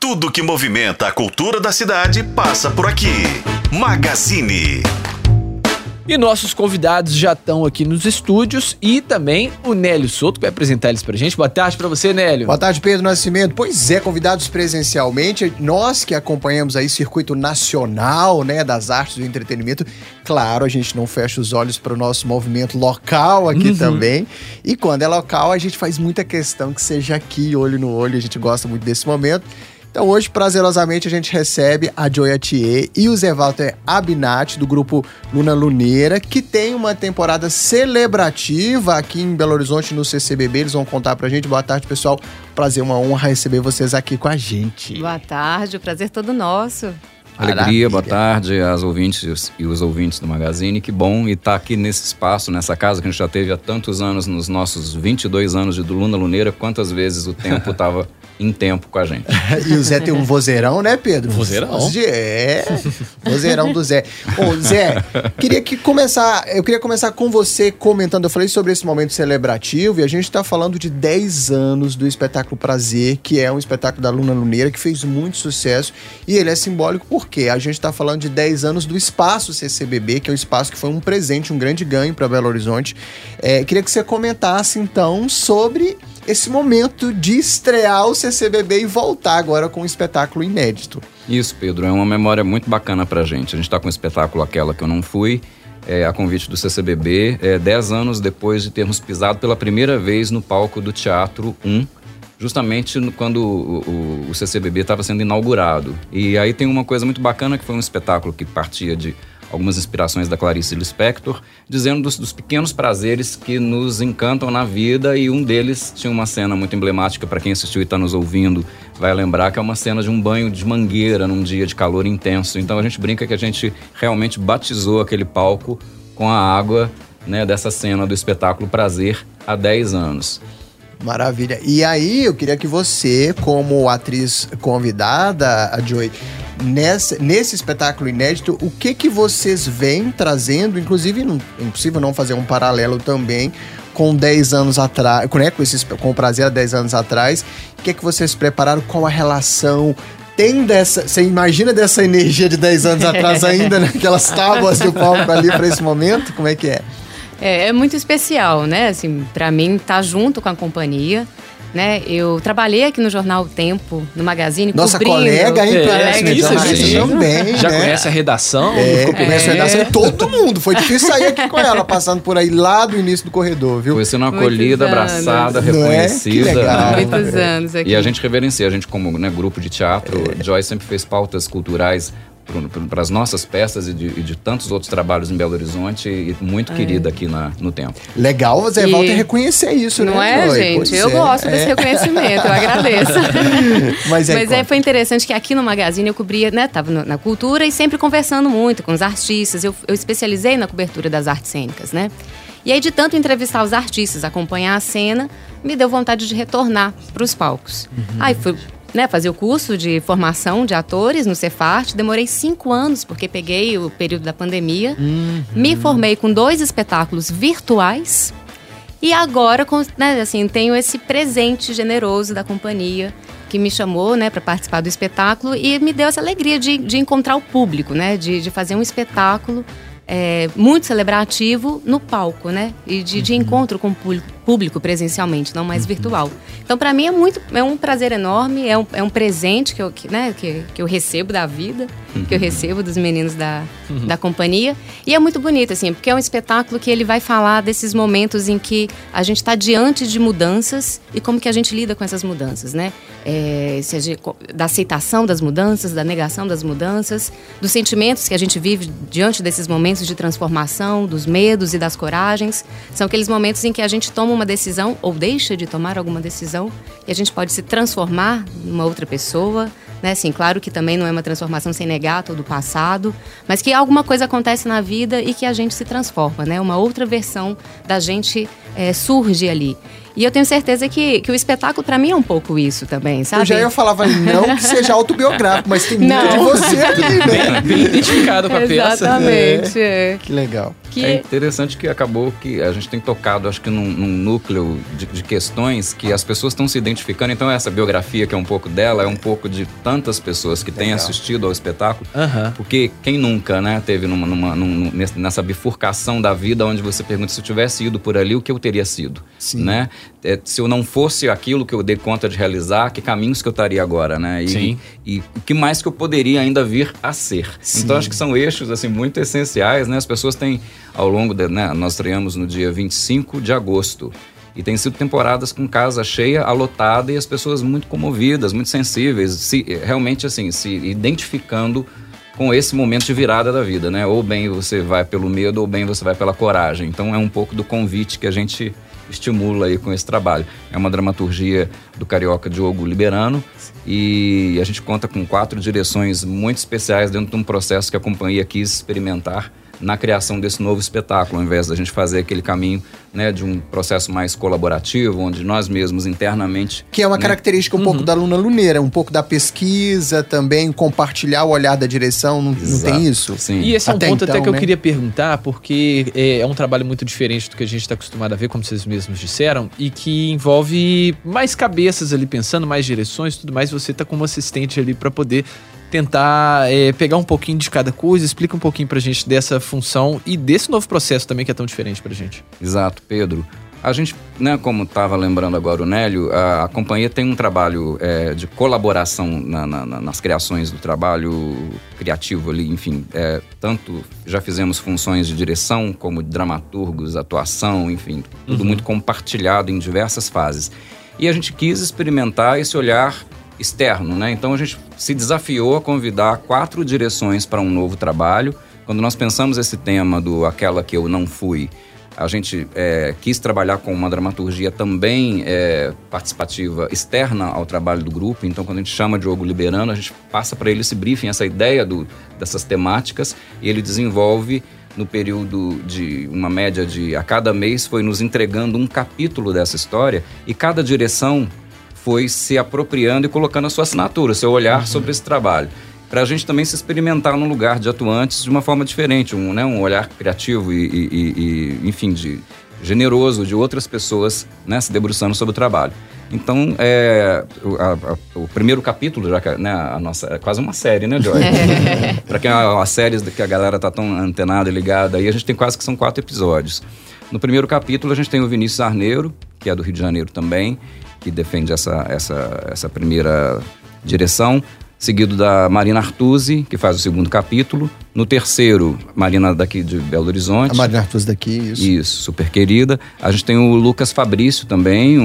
Tudo que movimenta a cultura da cidade passa por aqui. Magazine. E nossos convidados já estão aqui nos estúdios e também o Nélio Souto, que vai apresentar eles pra gente. Boa tarde pra você, Nélio. Boa tarde, Pedro Nascimento. Pois é, convidados presencialmente, nós que acompanhamos aí circuito nacional, né, das artes do entretenimento, claro, a gente não fecha os olhos para o nosso movimento local aqui uhum. também. E quando é local, a gente faz muita questão que seja aqui, olho no olho, a gente gosta muito desse momento. Então hoje, prazerosamente, a gente recebe a Joya Thier e o Zé Walter Abinati, do grupo Luna Luneira, que tem uma temporada celebrativa aqui em Belo Horizonte, no CCBB. Eles vão contar pra gente. Boa tarde, pessoal. Prazer, uma honra receber vocês aqui com a gente. Boa tarde, o prazer todo nosso. Alegria, Maravilha. boa tarde às ouvintes e os ouvintes do Magazine. Que bom estar aqui nesse espaço, nessa casa que a gente já teve há tantos anos, nos nossos 22 anos de Luna Luneira. Quantas vezes o tempo estava em tempo com a gente. e o Zé tem um vozeirão, né, Pedro? Vozeirão? É, vozeirão do Zé. Ô, Zé, queria que começar, eu queria começar com você comentando, eu falei sobre esse momento celebrativo e a gente está falando de 10 anos do espetáculo Prazer, que é um espetáculo da Luna Luneira que fez muito sucesso e ele é simbólico porque a gente está falando de 10 anos do espaço CCBB, que é um espaço que foi um presente, um grande ganho para Belo Horizonte. É, queria que você comentasse então sobre esse momento de estrear o CCBB e voltar agora com um espetáculo inédito. Isso, Pedro, é uma memória muito bacana pra gente. A gente está com o espetáculo Aquela Que Eu Não Fui, é, a convite do CCBB, é, dez anos depois de termos pisado pela primeira vez no palco do Teatro 1, justamente quando o, o, o CCBB estava sendo inaugurado. E aí tem uma coisa muito bacana que foi um espetáculo que partia de algumas inspirações da Clarice Lispector, dizendo dos, dos, pequenos prazeres que nos encantam na vida e um deles tinha uma cena muito emblemática para quem assistiu e está nos ouvindo vai lembrar que é uma cena de um banho de mangueira num dia de calor intenso. Então a gente brinca que a gente realmente batizou aquele palco com a água né, dessa cena do espetáculo Prazer há 10 anos. Maravilha. E aí, eu queria que você, como atriz convidada, a Joy, nessa, nesse espetáculo inédito, o que que vocês vêm trazendo? Inclusive, não, é impossível não fazer um paralelo também com 10 anos atrás, né, com, esses, com o prazer há 10 anos atrás. O que que vocês prepararam? Qual a relação? Tem dessa. Você imagina dessa energia de 10 anos atrás ainda, naquelas tábuas do palco ali para esse momento? Como é que é? É, é muito especial, né? Assim, para mim, estar tá junto com a companhia. Né? Eu trabalhei aqui no jornal o Tempo, no Magazine, Nossa cobrindo. colega, hein? É, é, isso, também, Já né? conhece a redação? É, conhece a redação. Todo mundo. Foi difícil sair aqui com ela, passando por aí lá do início do corredor, viu? Foi sendo acolhida, abraçada, é? reconhecida. É? Muitos anos aqui. E a gente reverencia, a gente como né, grupo de teatro, é. Joyce sempre fez pautas culturais para as nossas peças e de, e de, tantos outros trabalhos em Belo Horizonte e muito é. querida aqui na, no tempo. Legal, você e... volta a reconhecer isso, não né? Não é, gente? Pois eu é. gosto desse é. reconhecimento, eu agradeço. Mas, é, Mas é, foi interessante que aqui no Magazine eu cobria, né, tava no, na cultura e sempre conversando muito com os artistas. Eu, eu especializei na cobertura das artes cênicas, né? E aí, de tanto entrevistar os artistas, acompanhar a cena, me deu vontade de retornar para os palcos. Uhum. Aí fui né, fazer o curso de formação de atores no Cefart. Demorei cinco anos, porque peguei o período da pandemia. Uhum. Me formei com dois espetáculos virtuais. E agora, né, assim, tenho esse presente generoso da companhia que me chamou, né, para participar do espetáculo e me deu essa alegria de, de encontrar o público, né, de, de fazer um espetáculo é, muito celebrativo no palco, né? E de, de uhum. encontro com o público presencialmente, não mais uhum. virtual. Então, para mim é muito, é um prazer enorme, é um, é um presente que eu, que, né, que, que eu recebo da vida, uhum. que eu uhum. recebo dos meninos da, uhum. da companhia. E é muito bonito, assim, porque é um espetáculo que ele vai falar desses momentos em que a gente está diante de mudanças e como que a gente lida com essas mudanças, né? É, seja, da aceitação das mudanças, da negação das mudanças, dos sentimentos que a gente vive diante desses momentos momentos de transformação, dos medos e das coragens. São aqueles momentos em que a gente toma uma decisão ou deixa de tomar alguma decisão e a gente pode se transformar numa outra pessoa. Né? Assim, claro que também não é uma transformação sem negar todo o passado, mas que alguma coisa acontece na vida e que a gente se transforma, né? Uma outra versão da gente é, surge ali. E eu tenho certeza que, que o espetáculo, para mim, é um pouco isso também, sabe? Eu já ia falar, falei, não que seja autobiográfico, mas tem muito Não. de você ali, né? Bem identificado com a peça. Exatamente. é. Que legal. Que É interessante que acabou que a gente tem tocado, acho que num, num núcleo de, de questões que as pessoas estão se identificando. Então, essa biografia, que é um pouco dela, é um pouco de tantas pessoas que têm Legal. assistido ao espetáculo. Aham. Porque quem nunca, né, teve numa, numa- num- nesse- nessa bifurcação da vida onde você pergunta se eu tivesse ido por ali, o que eu teria sido, Sim. né? É, se eu não fosse aquilo que eu dei conta de realizar, que caminhos que eu estaria agora, né? E, Sim. e o que mais que eu poderia ainda vir a ser. Sim. Então acho que são eixos assim muito essenciais, né? As pessoas têm ao longo de, né, nós estreamos no dia 25 de agosto. E tem sido temporadas com casa cheia, alotada e as pessoas muito comovidas, muito sensíveis, se, realmente assim, se identificando com esse momento de virada da vida, né? Ou bem você vai pelo medo, ou bem você vai pela coragem. Então é um pouco do convite que a gente estimula aí com esse trabalho. É uma dramaturgia do carioca Diogo Liberano e a gente conta com quatro direções muito especiais dentro de um processo que a companhia quis experimentar na criação desse novo espetáculo, ao invés da gente fazer aquele caminho né, de um processo mais colaborativo, onde nós mesmos internamente Que é uma né? característica um pouco da aluna luneira, um pouco da pesquisa também, compartilhar o olhar da direção, não, não tem isso? Sim. E esse é um Até ponto até então, que eu né? queria perguntar, porque é, é um trabalho muito diferente do que a gente está acostumado a ver, como vocês mesmos disseram, e que envolve mais cabeças ali pensando, mais direções e tudo mais. Você tá com uma assistente ali para poder tentar é, pegar um pouquinho de cada coisa, explica um pouquinho pra gente dessa função e desse novo processo também que é tão diferente pra gente. Exato, Pedro. A gente, né, como estava lembrando agora o Nélio, a, a companhia tem um trabalho é, de colaboração na- na- na- nas criações do trabalho criativo ali, enfim. é, tanto já fizemos funções de direção, como de dramaturgos, atuação, enfim, tudo muito compartilhado em diversas fases. E a gente quis experimentar esse olhar externo, né? Então a gente se desafiou a convidar quatro direções para um novo trabalho. Quando nós pensamos esse tema do aquela que eu não fui, a gente é, quis trabalhar com uma dramaturgia também é, participativa externa ao trabalho do grupo. Então, quando a gente chama Diogo Liberano, a gente passa para ele esse briefing, essa ideia do, dessas temáticas, e ele desenvolve no período de uma média de a cada mês foi nos entregando um capítulo dessa história e cada direção foi se apropriando e colocando a sua assinatura, o seu olhar sobre esse trabalho. Para a gente também se experimentar num lugar de atuantes de uma forma diferente, um, né, um olhar criativo e, e- e- e, enfim, de generoso de outras pessoas né, se debruçando sobre o trabalho. Então, é, o, a- a- o primeiro capítulo, já que né, a nossa, é quase uma série, né, Joy? Para quem as séries que a galera tá tão antenada e ligada aí, a gente tem quase que são quatro episódios. No primeiro capítulo, a gente tem o Vinícius Arneiro, que é do Rio de Janeiro também, que defende essa, essa, essa primeira direção. Seguido da Marina Artuzzi, que faz o segundo capítulo. No terceiro, Marina daqui de Belo Horizonte. A Marina Artus daqui, isso. Isso, super querida. A gente tem o Lucas Fabrício também, um,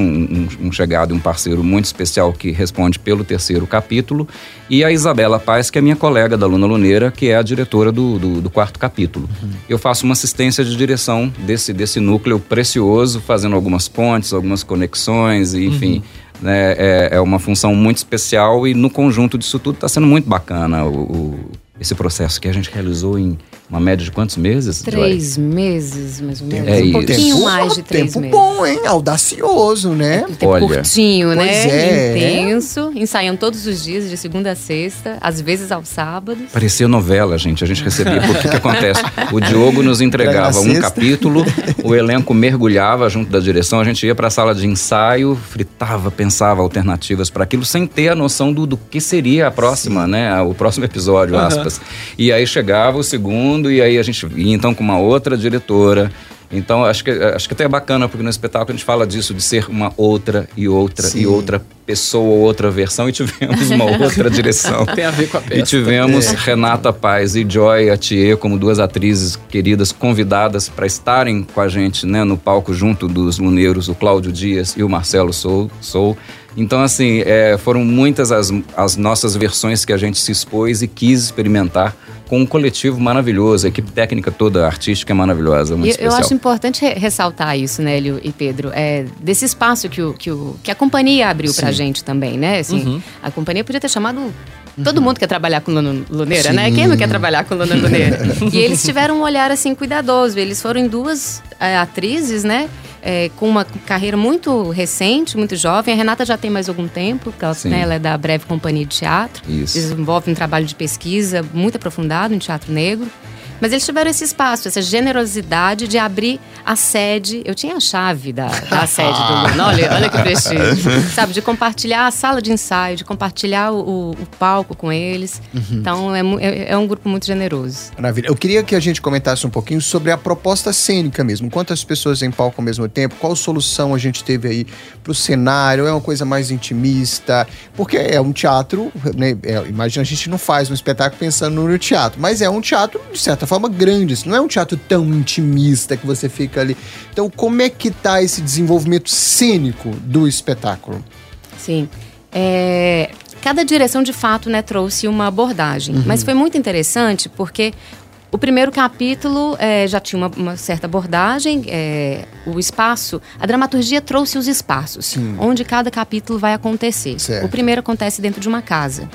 um- um chegado e um parceiro muito especial que responde pelo terceiro capítulo. E a Isabela Paz, que é minha colega da Luna Luneira, que é a diretora do, do, do quarto capítulo. Eu faço uma assistência de direção desse, desse núcleo precioso, fazendo algumas pontes, algumas conexões, e, enfim. Né, é, é uma função muito especial e no conjunto disso tudo está sendo muito bacana o, o- esse processo que a gente realizou em uma média de quantos meses? Joy? Três meses, mais ou menos. É um pouquinho Tempo- mais de três Tempo meses. bom, hein? Audacioso, né? Um tempo Olha. curtinho, Pois né? é. Intenso, ensaiando todos os dias, de segunda a sexta, às vezes aos sábados. Parecia novela, gente. A gente recebia. Porque o que acontece? O Diogo nos entregava um capítulo, o elenco mergulhava junto da direção, a gente ia para a sala de ensaio, fritava, pensava alternativas para aquilo, sem ter a noção do, do que seria a próxima, né? O próximo episódio, aspas. E aí chegava o segundo, e aí a gente ia então com uma outra diretora. Então, acho que, acho que até é bacana, porque no espetáculo a gente fala disso, de ser uma outra e outra Sim. e outra pessoa, outra versão, e tivemos uma outra direção. Tem a ver com a peça. E tivemos É. Renata Paz e Joy Atier como duas atrizes queridas convidadas para estarem com a gente né, no palco junto dos luneiros, o Cláudio Dias e o Marcelo Sou. Sou. Então, assim, é, foram muitas as, as nossas versões que a gente se expôs e quis experimentar com um coletivo maravilhoso, a equipe técnica toda artística é maravilhosa, muito E eu especial. acho importante re- ressaltar isso, Nélio e Pedro, é, desse espaço que, o, que, o, que a companhia abriu pra gente também, né? Assim, Uhum. A companhia podia ter chamado. Todo mundo quer trabalhar com Luna Luneira, né? Sim. Quem não quer trabalhar com Luna Luneira? e eles tiveram um olhar assim cuidadoso. Eles foram em duas é, atrizes, né? É, com uma carreira muito recente, muito jovem. A Renata já tem mais algum tempo, porque ela, né, ela é da Breve Companhia de Teatro. Isso. Desenvolve um trabalho de pesquisa muito aprofundado em teatro negro. Mas eles tiveram esse espaço, essa generosidade de abrir a sede. Eu tinha a chave da, da sede do Luna. Olha, olha que prestígio. Sabe, de compartilhar a sala de ensaio, de compartilhar o, o palco com eles. Então, é, é- é um grupo muito generoso. Maravilha. Eu queria que a gente comentasse um pouquinho sobre a proposta cênica mesmo. Quantas pessoas em palco ao mesmo tempo? Qual solução a gente teve aí pro cenário? É uma coisa mais intimista? Porque é um teatro, né? é, imagina, a gente não faz um espetáculo pensando no teatro, mas é um teatro, de certa forma, grande. Isso não é um teatro tão intimista que você fica ali. Então, como é que tá esse desenvolvimento cênico do espetáculo? Sim. É, cada direção, de fato, né, trouxe uma abordagem. Mas foi muito interessante porque o primeiro capítulo é, já tinha uma, uma certa abordagem, é, o espaço, a dramaturgia trouxe os espaços, onde cada capítulo vai acontecer. Certo. O primeiro acontece dentro de uma casa.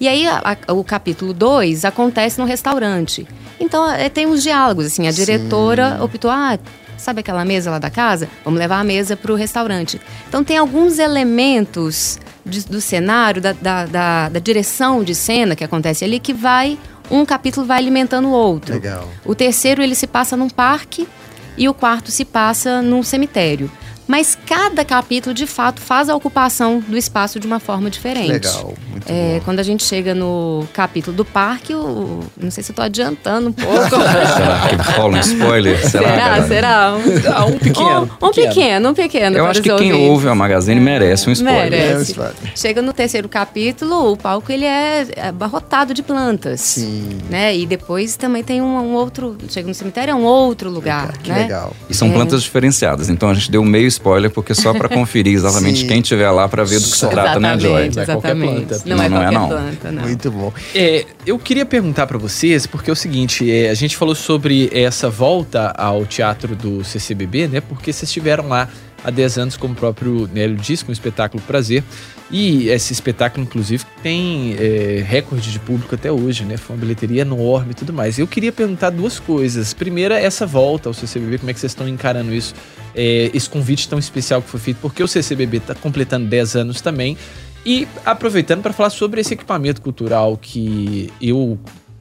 E aí, a- a- o capítulo 2 acontece no restaurante. Então, é, tem uns diálogos, assim. A diretora optou, ah, sabe aquela mesa lá da casa? Vamos levar a mesa para o restaurante. Então, tem alguns elementos de- do cenário, da, da, da- da direção de cena que acontece ali, que vai... Um capítulo vai alimentando o outro. Legal. O terceiro, ele se passa num parque e o quarto se passa num cemitério. Mas cada capítulo, de fato, faz a ocupação do espaço de uma forma diferente. Legal, É, bom. quando a gente chega no capítulo do parque, o- não sei se eu tô adiantando um pouco. Será que rola um spoiler? será? Será? Um, Ah, um pequeno. um, um pequeno, um pequeno. Eu para acho os que quem ouvintes. ouve a Magazine merece um spoiler. Merece. É, Chega no terceiro capítulo, o palco ele é abarrotado de plantas. Sim. Né? E depois também tem um, um outro. Chega no cemitério, é um outro lugar. Que né? legal. E são É. plantas diferenciadas. Então a gente deu meio spoiler, porque só para conferir exatamente Sim. quem estiver lá para ver do que se Só. trata, né, Joy? Exatamente. Não, Não, é não é, não. planta, não. Muito bom. É, eu queria perguntar pra vocês, porque é o seguinte, é, a gente falou sobre essa volta ao teatro do CCBB, né? Porque vocês estiveram lá há 10 anos, como o próprio Nélio disse, com o espetáculo Prazer. E esse espetáculo, inclusive, tem é, recorde de público até hoje, né? Foi uma bilheteria enorme e tudo mais. Eu queria perguntar duas coisas. Primeira, essa volta ao CCBB, como é que vocês estão encarando isso? É, esse convite tão especial que foi feito, porque o CCBB está completando 10 anos também. E aproveitando para falar sobre esse equipamento cultural que eu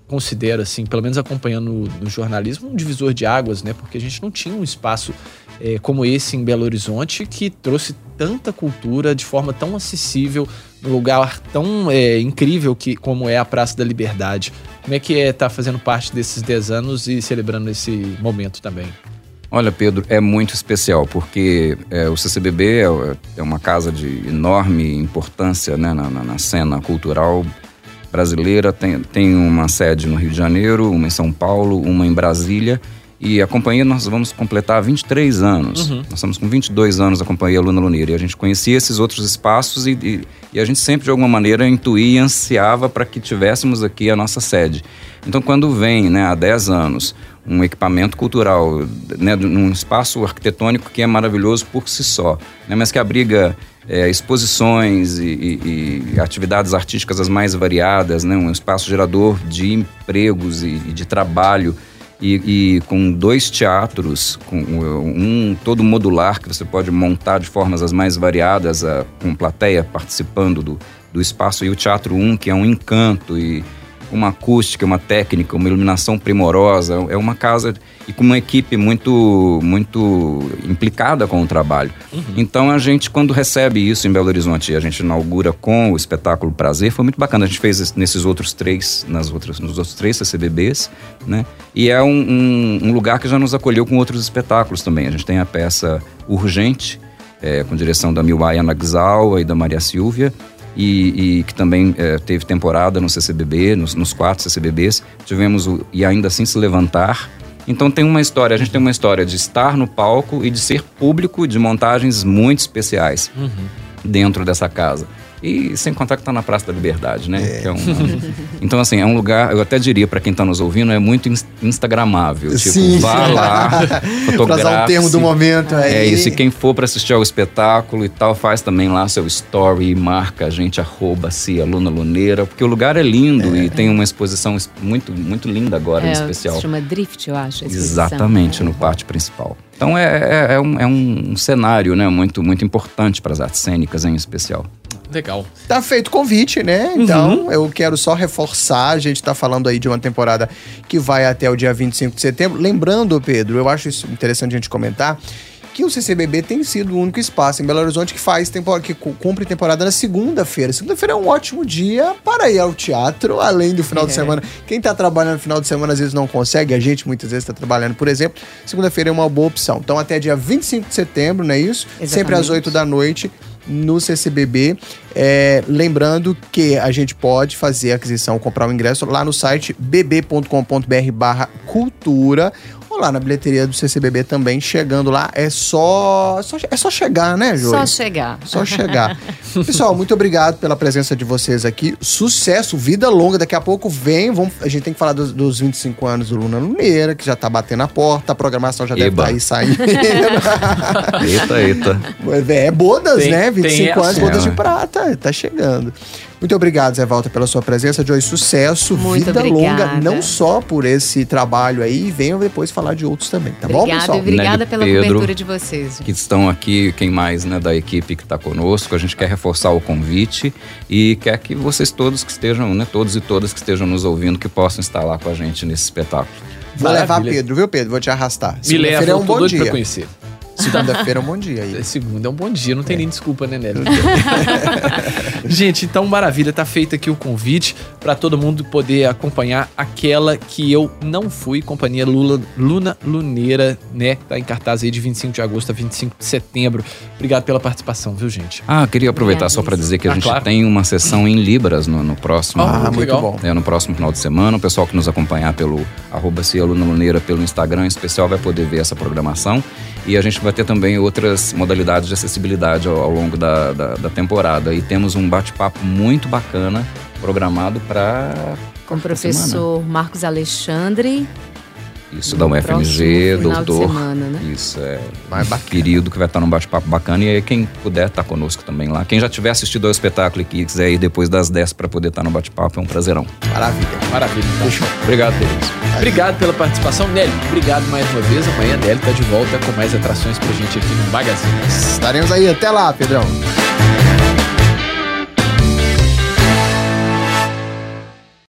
considero, assim, pelo menos acompanhando no, jornalismo, um divisor de águas, né? Porque a gente não tinha um espaço eh, como esse em Belo Horizonte que trouxe tanta cultura de forma tão acessível, num lugar tão eh, incrível que, como é a Praça da Liberdade. Como é que é estar fazendo parte desses 10 anos e celebrando esse momento também? Olha, Pedro, é muito especial, porque é, o CCBB é, é uma casa de enorme importância né, na, na- na cena cultural brasileira. Tem, tem uma sede no Rio de Janeiro, uma em São Paulo, uma em Brasília. E a companhia nós vamos completar 23 anos. Nós estamos com 22 anos a companhia Luna Luneira. E a gente conhecia esses outros espaços e, e, e a gente sempre, de alguma maneira, intuía e ansiava para que tivéssemos aqui a nossa sede. Então, quando vem, né, há 10 anos, um equipamento cultural, né, num espaço arquitetônico que é maravilhoso por si só, né, mas que abriga é, exposições e, e- e atividades artísticas as mais variadas, né, um espaço gerador de empregos e, e de trabalho. E, com dois teatros, com um todo modular que você pode montar de formas as mais variadas, a- com plateia participando do, do espaço, e o Teatro 1, que é um encanto e uma acústica, uma técnica, uma iluminação primorosa. É uma casa e com uma equipe muito, muito implicada com o trabalho. Então a gente, quando recebe isso em Belo Horizonte, a gente inaugura com o espetáculo Prazer, foi muito bacana. A gente fez nesses outros três, nas outras, nos outros três CCBBs, né? E é um, um- um lugar que já nos acolheu com outros espetáculos também. A gente tem a peça Urgente, é, com direção da Milaya Nagzawa e da Maria Silvia, e, e que também é, teve temporada no CCBB, nos, nos quatro CCBBs. Tivemos o E Ainda Assim Se Levantar. Então tem uma história, a gente tem uma história de estar no palco e de ser público de montagens muito especiais dentro dessa casa. E sem contar que tá na Praça da Liberdade, né? É. É um, então, assim, é um lugar, eu até diria para quem tá nos ouvindo, é muito instagramável. Tipo, Sim. vá lá, fotografe. usar o termo do momento aí. É isso, e quem for para assistir ao espetáculo e tal, faz também lá seu story, marca a gente, arroba se aluna luneira, porque o lugar é lindo é. e tem uma exposição muito, muito linda agora, é, em especial. Se chama Drift, eu acho. Exatamente, no pátio principal. Então é, é, é, um, é um cenário né, muito, muito importante para as artes cênicas em especial. Legal. Tá feito o convite, né? Então, uhum. eu quero só reforçar, a gente tá falando aí de uma temporada que vai até o dia 25 de setembro. Lembrando, Pedro, eu acho isso interessante a gente comentar, que o CCBB tem sido o único espaço em Belo Horizonte que faz temporada, que cumpre temporada na segunda-feira. Segunda-feira é um ótimo dia para ir ao teatro, além do final é. de semana. Quem está trabalhando no final de semana às vezes não consegue, a gente muitas vezes está trabalhando, por exemplo. Segunda-feira é uma boa opção. Então, até dia 25 de setembro, não é isso? Exatamente. Sempre às 8 da noite no CCBB. É, lembrando que a gente pode fazer a aquisição, comprar o ingresso lá no site bb.com.br/cultura lá na bilheteria do CCBB também. Chegando lá, é só, só é só chegar, né, Júlio? Só chegar. Só chegar. Pessoal, muito obrigado pela presença de vocês aqui. Sucesso, vida longa. Daqui a pouco vem. Vamos, a gente tem que falar dos, dos 25 anos do Luna Luneira, que já tá batendo a porta. A programação já deve estar tá aí saindo. eita, eita. É, bodas, tem, né? 25 anos, bodas de prata. Tá chegando. Muito obrigado, Zé Walter, pela sua presença. Joy, sucesso, Muito vida obrigada. longa, não só por esse trabalho aí, venham depois falar de outros também, tá obrigada, bom, pessoal? Obrigada pela Pedro, cobertura de vocês. Que estão aqui, quem mais, né, da equipe que está conosco. A gente quer reforçar o convite e quer que vocês todos que estejam, né, todos e todas que estejam nos ouvindo, que possam estar lá com a gente nesse espetáculo. Vou Maravilha. levar Pedro, viu, Pedro? Vou te arrastar. Me leva, é um bom dia. pra conhecer. Segunda-feira é um bom dia aí. Segunda é um bom dia, não tem é. nem desculpa, né, Nelly? Gente, então maravilha, tá feito aqui o convite para todo mundo poder acompanhar aquela que eu não fui, companhia Lula, Luna Luneira, né? Tá em cartaz aí de 25 de agosto a 25 de setembro. Obrigado pela participação, viu, gente? Ah, queria aproveitar só para dizer que a ah, gente claro. tem uma sessão em Libras no, no próximo. Ah, muito legal. bom. É, no próximo final de semana. O pessoal que nos acompanhar pelo arroba Luna Luneira pelo Instagram em especial vai poder ver essa programação. E a gente vai ter também outras modalidades de acessibilidade ao, ao longo da, da, da, temporada. E temos um bate-papo muito bacana programado para. Com o professor Marcos Alexandre isso, da UFMG, doutor. Semana, né? Isso, é. Mais querido que vai estar num bate-papo bacana. E aí, quem puder estar conosco também lá. Quem já tiver assistido ao espetáculo e quiser ir depois das 10 para poder estar no bate-papo, é um prazerão. Maravilha. Maravilha. Então. Obrigado, Deus. Obrigado pela participação, Nelly. Obrigado mais uma vez. Amanhã, Nelly está de volta com mais atrações pra gente aqui no Magazine. Estaremos aí. Até lá, Pedrão.